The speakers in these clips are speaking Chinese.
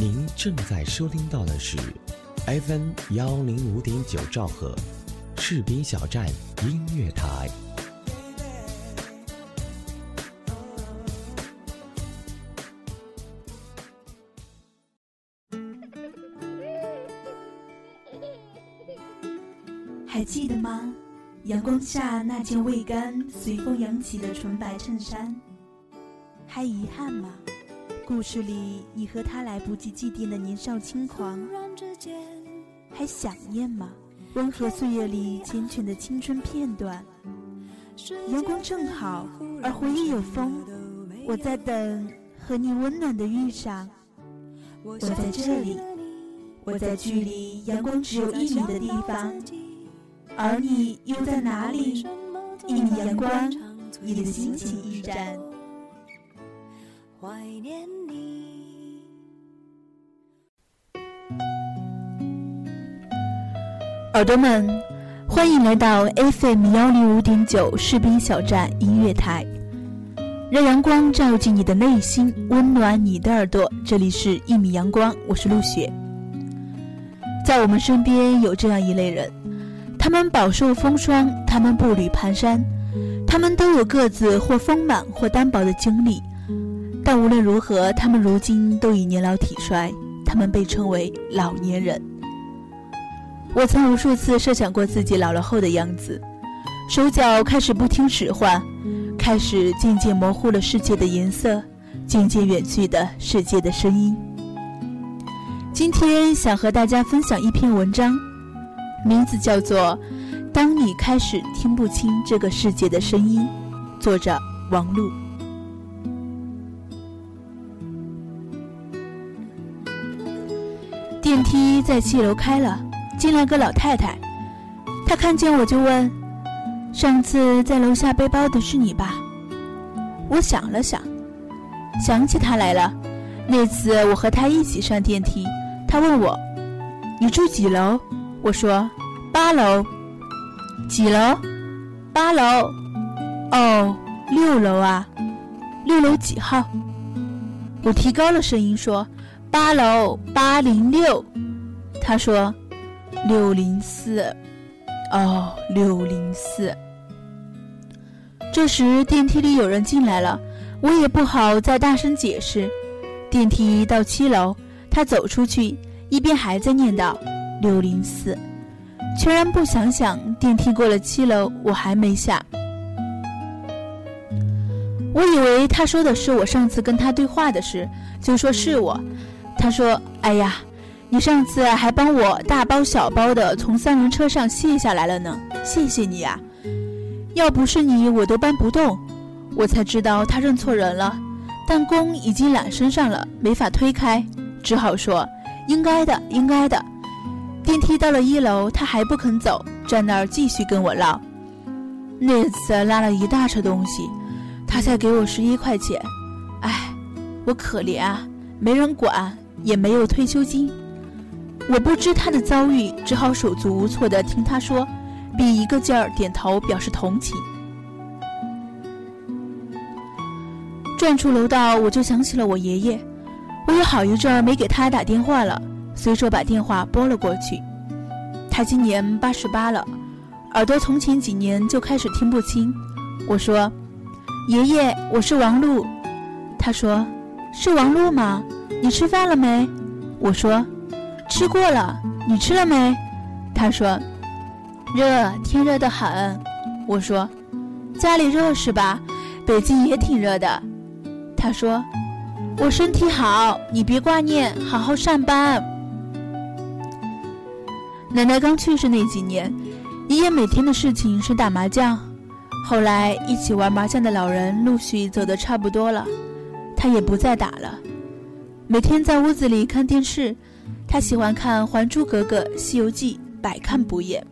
您正在收听到的是 FM 幺零五点九兆赫，士兵小站音乐台。还记得吗？阳光下那件未干、随风扬起的纯白衬衫。还遗憾吗？故事里你和他来不及祭奠的年少轻狂。还想念吗？温和岁月里缱绻的青春片段。阳光正好，而回忆有风。我在等和你温暖的遇上。我在这里，我在距离阳光只有一米的地方。而你又在哪里？一米阳光，你的心情驿站。怀念你。耳朵们，欢迎来到 FM 幺零五点九士兵小站音乐台，让阳光照进你的内心，温暖你的耳朵。这里是一米阳光，我是陆雪。在我们身边有这样一类人。他们饱受风霜，他们步履蹒跚，他们都有各自或丰满或单薄的经历，但无论如何，他们如今都已年老体衰，他们被称为老年人。我曾无数次设想过自己老了后的样子，手脚开始不听使唤，开始渐渐模糊了世界的颜色，渐渐远去的世界的声音。今天想和大家分享一篇文章。名字叫做《当你开始听不清这个世界的声音》，作者王璐。电梯在七楼开了，进来个老太太。她看见我就问：“上次在楼下背包的是你吧？”我想了想，想起她来了。那次我和她一起上电梯，她问我：“你住几楼？”我说：“八楼，几楼？八楼。哦，六楼啊，六楼几号？”我提高了声音说：“八楼八零六。”他说：“六零四。”哦，六零四。这时电梯里有人进来了，我也不好再大声解释。电梯到七楼，他走出去，一边还在念叨。六零四，全然不想想，电梯过了七楼，我还没下。我以为他说的是我上次跟他对话的事，就说是我。他说：“哎呀，你上次还帮我大包小包的从三轮车上卸下来了呢，谢谢你呀！要不是你，我都搬不动。”我才知道他认错人了，弹弓已经揽身上了，没法推开，只好说：“应该的，应该的。”电梯到了一楼，他还不肯走，站那儿继续跟我唠。那次拉了一大车东西，他才给我十一块钱。唉，我可怜啊，没人管，也没有退休金。我不知他的遭遇，只好手足无措地听他说，并一个劲儿点头表示同情。转出楼道，我就想起了我爷爷，我有好一阵儿没给他打电话了。随手把电话拨了过去，他今年八十八了，耳朵从前几年就开始听不清。我说：“爷爷，我是王璐。”他说：“是王璐吗？你吃饭了没？”我说：“吃过了。”你吃了没？他说：“热，天热得很。”我说：“家里热是吧？北京也挺热的。”他说：“我身体好，你别挂念，好好上班。”奶奶刚去世那几年，爷爷每天的事情是打麻将。后来一起玩麻将的老人陆续走得差不多了，他也不再打了。每天在屋子里看电视，他喜欢看《还珠格格》《西游记》，百看不厌。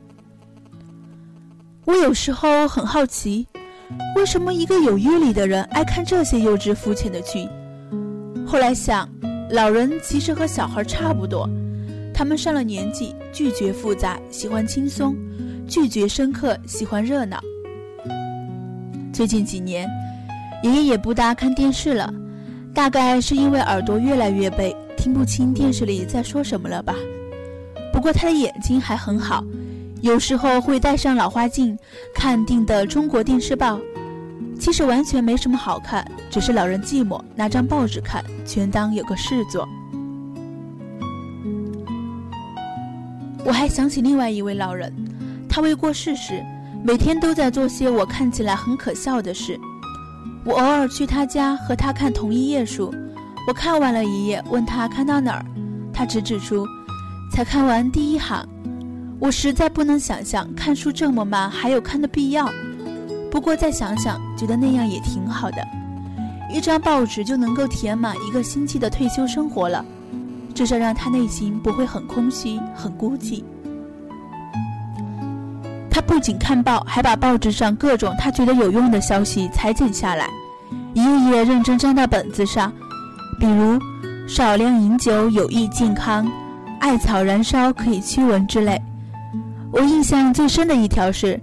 我有时候很好奇，为什么一个有阅历的人爱看这些幼稚肤浅的剧？后来想，老人其实和小孩差不多。他们上了年纪，拒绝复杂，喜欢轻松；拒绝深刻，喜欢热闹。最近几年，爷爷也不大看电视了，大概是因为耳朵越来越背，听不清电视里在说什么了吧？不过他的眼睛还很好，有时候会戴上老花镜看订的《中国电视报》，其实完全没什么好看，只是老人寂寞，拿张报纸看，全当有个事做。我还想起另外一位老人，他未过世时，每天都在做些我看起来很可笑的事。我偶尔去他家和他看同一页书，我看完了一页，问他看到哪儿，他只指出才看完第一行。我实在不能想象看书这么慢还有看的必要。不过再想想，觉得那样也挺好的，一张报纸就能够填满一个星期的退休生活了，至少让他内心不会很空虚、很孤寂。他不仅看报，还把报纸上各种他觉得有用的消息裁剪下来，一页页认真粘到本子上。比如，少量饮酒有益健康，艾草燃烧可以驱蚊之类。我印象最深的一条是：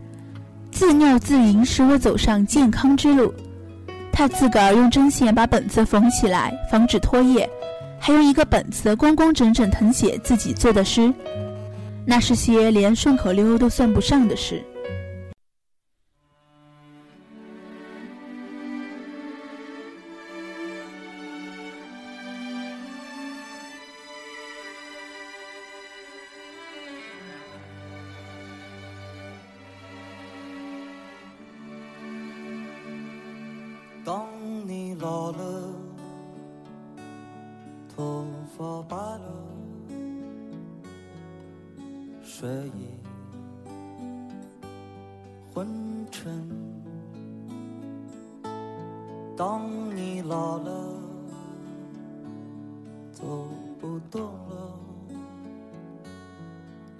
自尿自饮使我走上健康之路。他自个儿用针线把本子缝起来，防止脱页，还用一个本子工工整整誊写自己做的诗。那是些连顺口溜都算不上的事。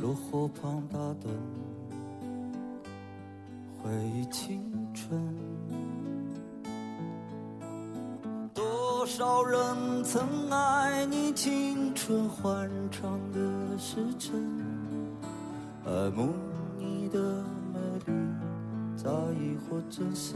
炉火旁打盹，回忆青春。多少人曾爱你青春欢畅的时辰。爱慕你的美丽，在意或真心。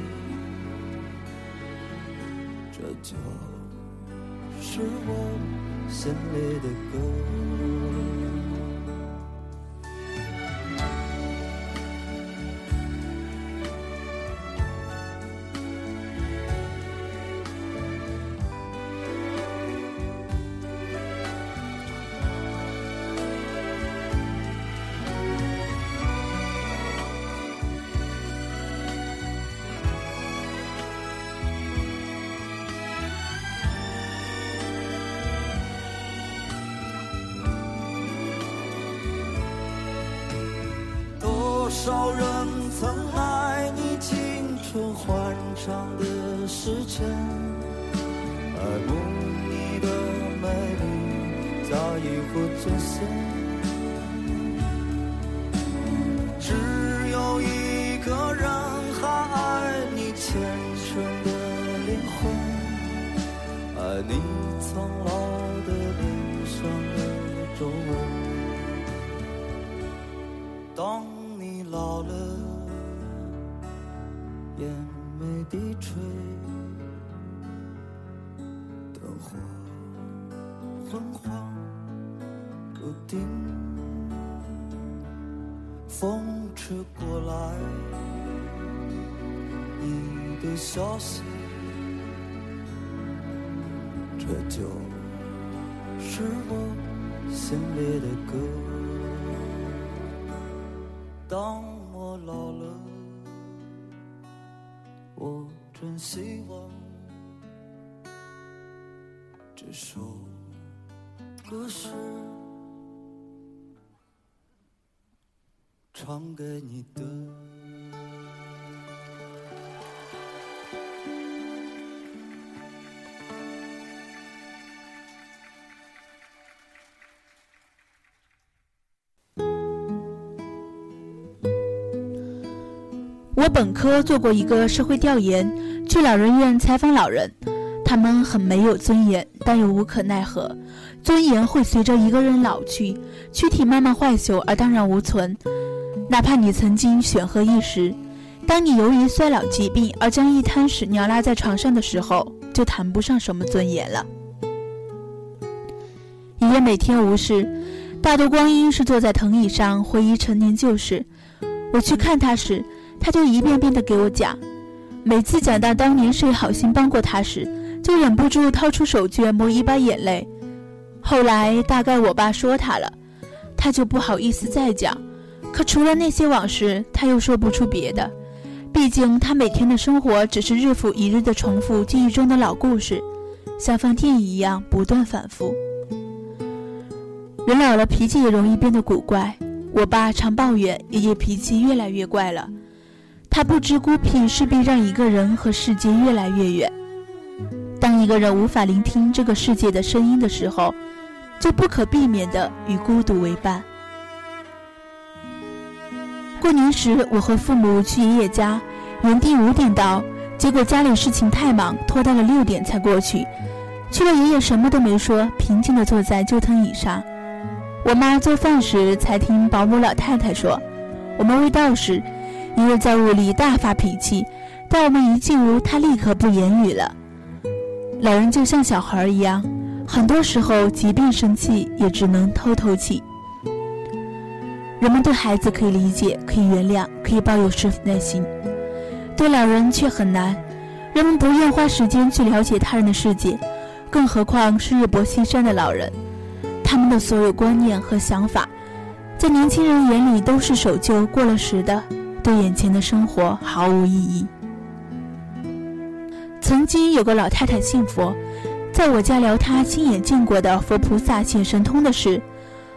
这就是我心里的歌。多少人曾爱你青春欢畅的时辰，爱慕你的美丽，在意或真心。希望这首歌是唱给你的。我本科做过一个社会调研去老人院采访老人，他们很没有尊严，但又无可奈何。尊严会随着一个人老去，躯体慢慢坏朽而荡然无存。哪怕你曾经显赫一时，当你由于衰老疾病而将一滩屎尿拉在床上的时候，就谈不上什么尊严了。爷爷每天无事，大多光阴是坐在藤椅上回忆陈年旧事。我去看他时，他就一遍遍地给我讲。每次讲到当年谁好心帮过他时，就忍不住掏出手绢抹一把眼泪。后来大概我爸说他了，他就不好意思再讲。可除了那些往事，他又说不出别的。毕竟他每天的生活只是日复一日的重复记忆中的老故事，像放电影一样不断反复。人老了，脾气也容易变得古怪。我爸常抱怨爷爷脾气越来越怪了。他不知孤僻势必让一个人和世界越来越远。当一个人无法聆听这个世界的声音的时候，就不可避免地与孤独为伴。过年时，我和父母去爷爷家，原定五点到，结果家里事情太忙，拖到了六点才过去。去了，爷爷什么都没说，平静地坐在旧藤椅上。我妈做饭时，才听保姆老太太说，我们未到时，爷爷在屋里大发脾气，但我们一进屋，他立刻不言语了。老人就像小孩一样，很多时候即便生气，也只能偷偷气。人们对孩子可以理解，可以原谅，可以抱有师傅耐心，对老人却很难。人们不愿花时间去了解他人的世界，更何况是日薄西山的老人。他们的所有观念和想法，在年轻人眼里都是守旧、过了时的，对眼前的生活毫无意义。曾经有个老太太信佛，在我家聊她亲眼见过的佛菩萨显神通的事，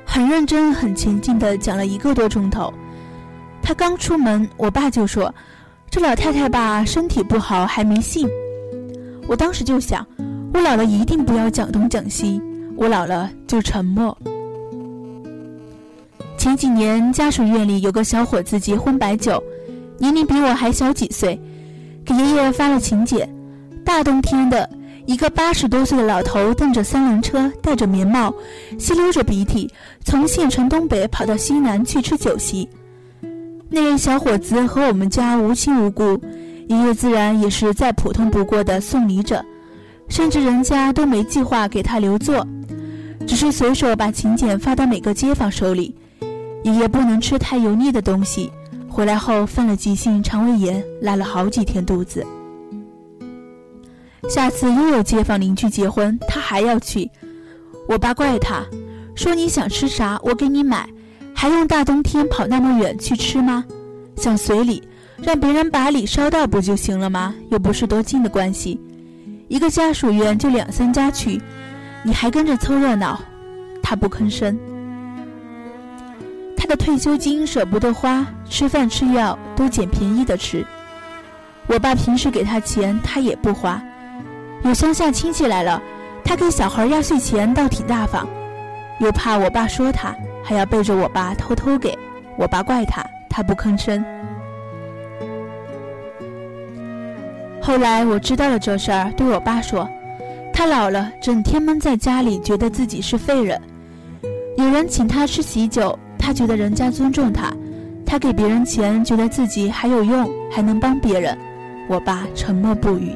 很认真、很前进地讲了一个多钟头。她刚出门，我爸就说：“这老太太吧，身体不好，还没信。”我当时就想，我老了一定不要讲东讲西。我老了就沉默。前几年家属院里有个小伙子结婚摆酒，年龄比我还小几岁，给爷爷发了请柬。大冬天的，一个八十多岁的老头蹬着三轮车，戴着棉帽，吸溜着鼻涕，从县城东北跑到西南去吃酒席。那位小伙子和我们家无亲无故，爷爷自然也是再普通不过的送礼者，甚至人家都没计划给他留座。只是随手把请柬发到每个街坊手里。爷爷不能吃太油腻的东西，回来后犯了急性肠胃炎，拉了好几天肚子。下次又有街坊邻居结婚，他还要去。我爸怪他，说你想吃啥我给你买，还用大冬天跑那么远去吃吗？想随礼，让别人把礼捎到不就行了吗？又不是多近的关系，一个家属院就两三家去。你还跟着凑热闹，他不吭声。他的退休金舍不得花，吃饭吃药都捡便宜的吃。我爸平时给他钱，他也不花。有乡下亲戚来了，他给小孩压岁钱倒挺大方，又怕我爸说他，还要背着我爸偷偷给。我爸怪他，他不吭声。后来我知道了这事儿，对我爸说。他老了，整天闷在家里，觉得自己是废人。有人请他吃喜酒，他觉得人家尊重他；他给别人钱，觉得自己还有用，还能帮别人。我爸沉默不语。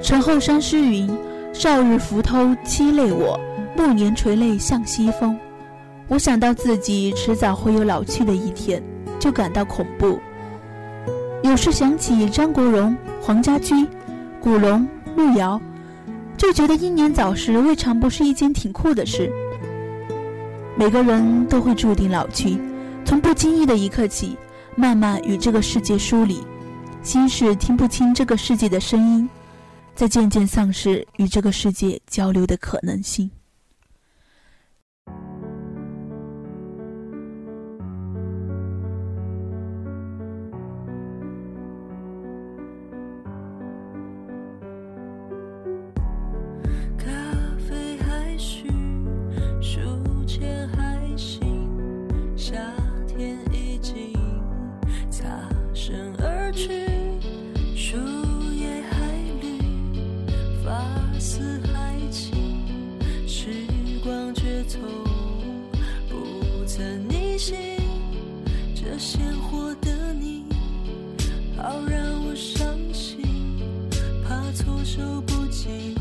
陈后山诗云：“少日浮偷凄泪我，暮年垂泪向西风。”我想到自己迟早会有老去的一天，就感到恐怖。有时想起张国荣、黄家驹、古龙。路遥就觉得英年早逝未尝不是一件挺酷的事。每个人都会注定老去，从不经意的一刻起，慢慢与这个世界疏离，心事听不清这个世界的声音，在渐渐丧失与这个世界交流的可能性。好让我伤心，怕措手不及。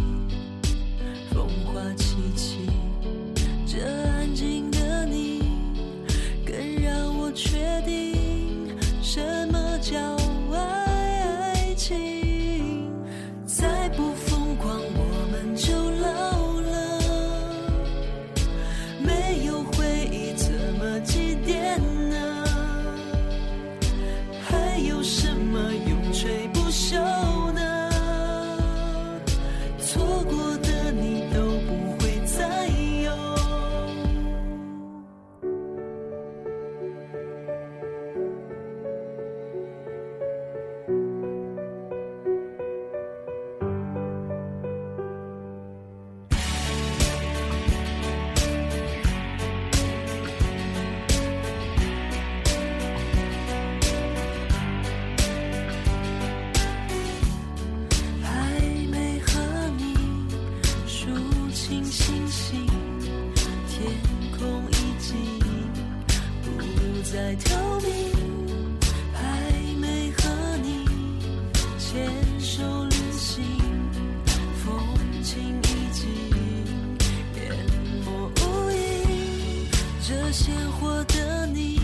鲜活的你，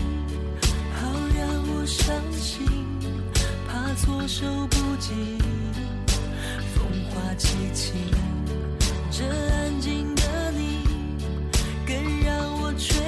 好让我伤心，怕措手不及。风华凄凄，这安静的你，更让我确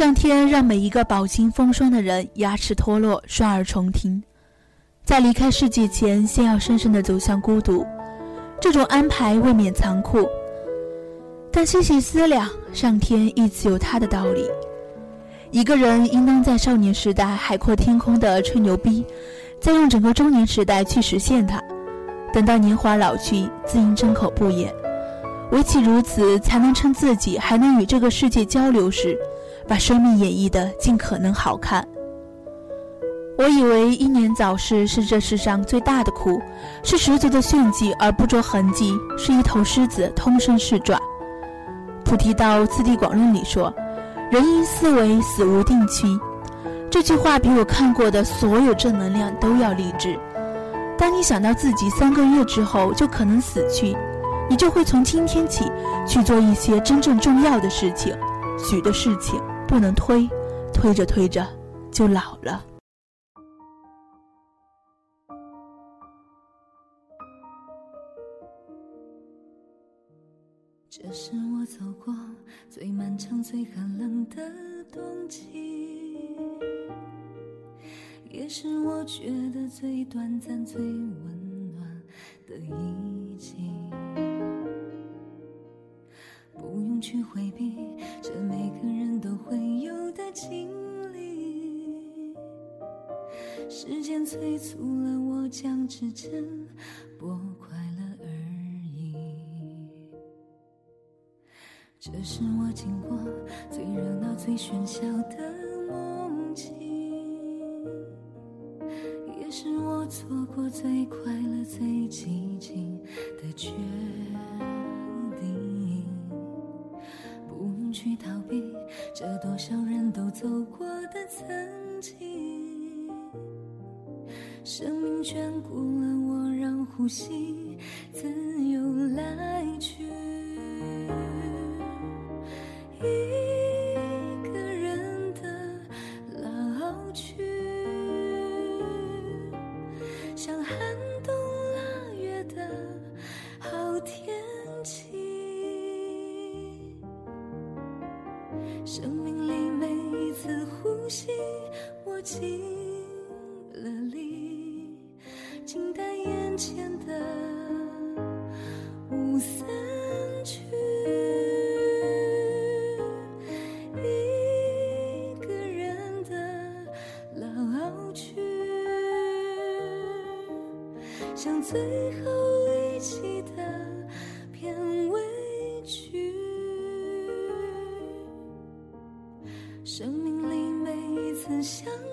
上天让每一个饱经风霜的人牙齿脱落，双耳重听，在离开世界前，先要深深的走向孤独。这种安排未免残酷，但细细思量，上天亦自有他的道理。一个人应当在少年时代海阔天空的吹牛逼，再用整个中年时代去实现它。等到年华老去，自应睁口不言。唯其如此，才能趁自己还能与这个世界交流时，把生命演绎的尽可能好看。我以为英年早逝是这世上最大的苦，是十足的炫技而不着痕迹，是一头狮子通身是爪。菩提道次第广论里说：“人因思维，死无定期。”这句话比我看过的所有正能量都要励志。当你想到自己三个月之后就可能死去，你就会从今天起去做一些真正重要的事情。许的事情不能推推着推着就老了。这是我走过最漫长最寒冷的冬季也是我觉得最短暂最温暖的一切不用去回避这每个人经历时间催促了我将指针拨快了而已。这是我经过最热闹最喧嚣的像最后一期的片尾曲，生命里每一次相遇。